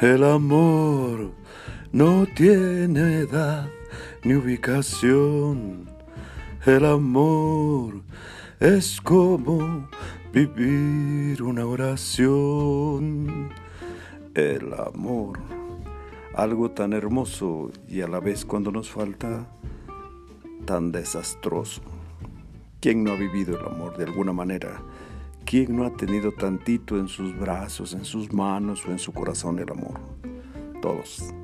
El amor no tiene edad ni ubicación. El amor es como vivir una oración. El amor, algo tan hermoso y a la vez cuando nos falta, tan desastroso. ¿Quién no ha vivido el amor de alguna manera? ¿Quién no ha tenido tantito en sus brazos, en sus manos o en su corazón el amor? Todos.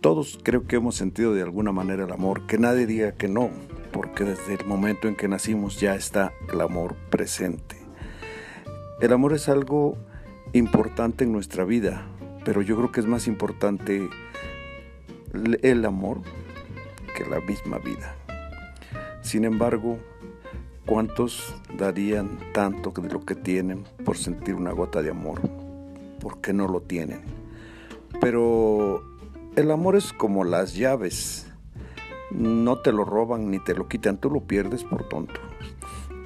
Todos creo que hemos sentido de alguna manera el amor, que nadie diga que no, porque desde el momento en que nacimos ya está el amor presente. El amor es algo importante en nuestra vida, pero yo creo que es más importante el amor que la misma vida. Sin embargo, ¿Cuántos darían tanto de lo que tienen por sentir una gota de amor? Porque no lo tienen. Pero el amor es como las llaves. No te lo roban ni te lo quitan, tú lo pierdes por tonto.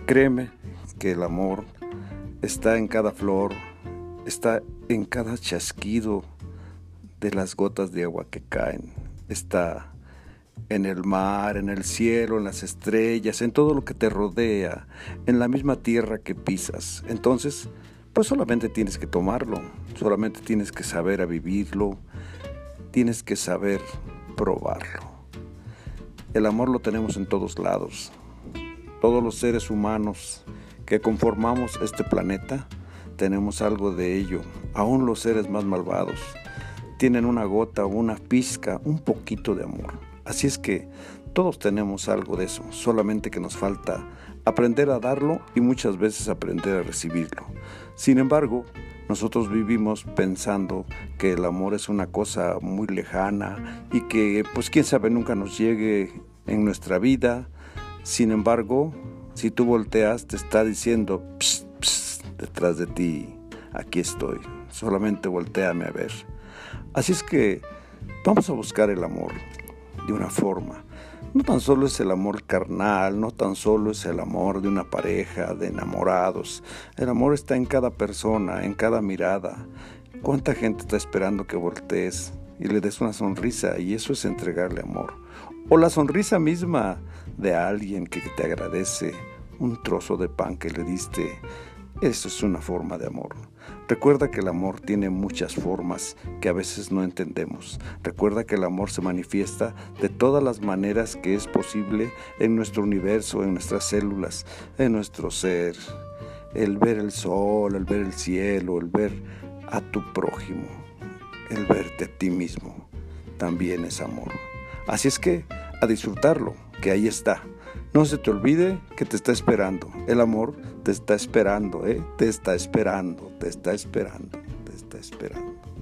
Créeme que el amor está en cada flor, está en cada chasquido de las gotas de agua que caen, está en el mar, en el cielo, en las estrellas, en todo lo que te rodea, en la misma tierra que pisas. Entonces, pues solamente tienes que tomarlo, solamente tienes que saber a vivirlo, tienes que saber probarlo. El amor lo tenemos en todos lados. Todos los seres humanos que conformamos este planeta tenemos algo de ello, aún los seres más malvados tienen una gota, una pizca, un poquito de amor. Así es que todos tenemos algo de eso, solamente que nos falta aprender a darlo y muchas veces aprender a recibirlo. Sin embargo, nosotros vivimos pensando que el amor es una cosa muy lejana y que pues quién sabe nunca nos llegue en nuestra vida. Sin embargo, si tú volteas te está diciendo detrás de ti, aquí estoy, solamente volteame a ver. Así es que vamos a buscar el amor de una forma. No tan solo es el amor carnal, no tan solo es el amor de una pareja, de enamorados. El amor está en cada persona, en cada mirada. ¿Cuánta gente está esperando que voltees y le des una sonrisa? Y eso es entregarle amor. O la sonrisa misma de alguien que te agradece un trozo de pan que le diste. Eso es una forma de amor. Recuerda que el amor tiene muchas formas que a veces no entendemos. Recuerda que el amor se manifiesta de todas las maneras que es posible en nuestro universo, en nuestras células, en nuestro ser. El ver el sol, el ver el cielo, el ver a tu prójimo, el verte a ti mismo, también es amor. Así es que a disfrutarlo, que ahí está. No se te olvide que te está esperando. El amor te está esperando, ¿eh? Te está esperando, te está esperando, te está esperando.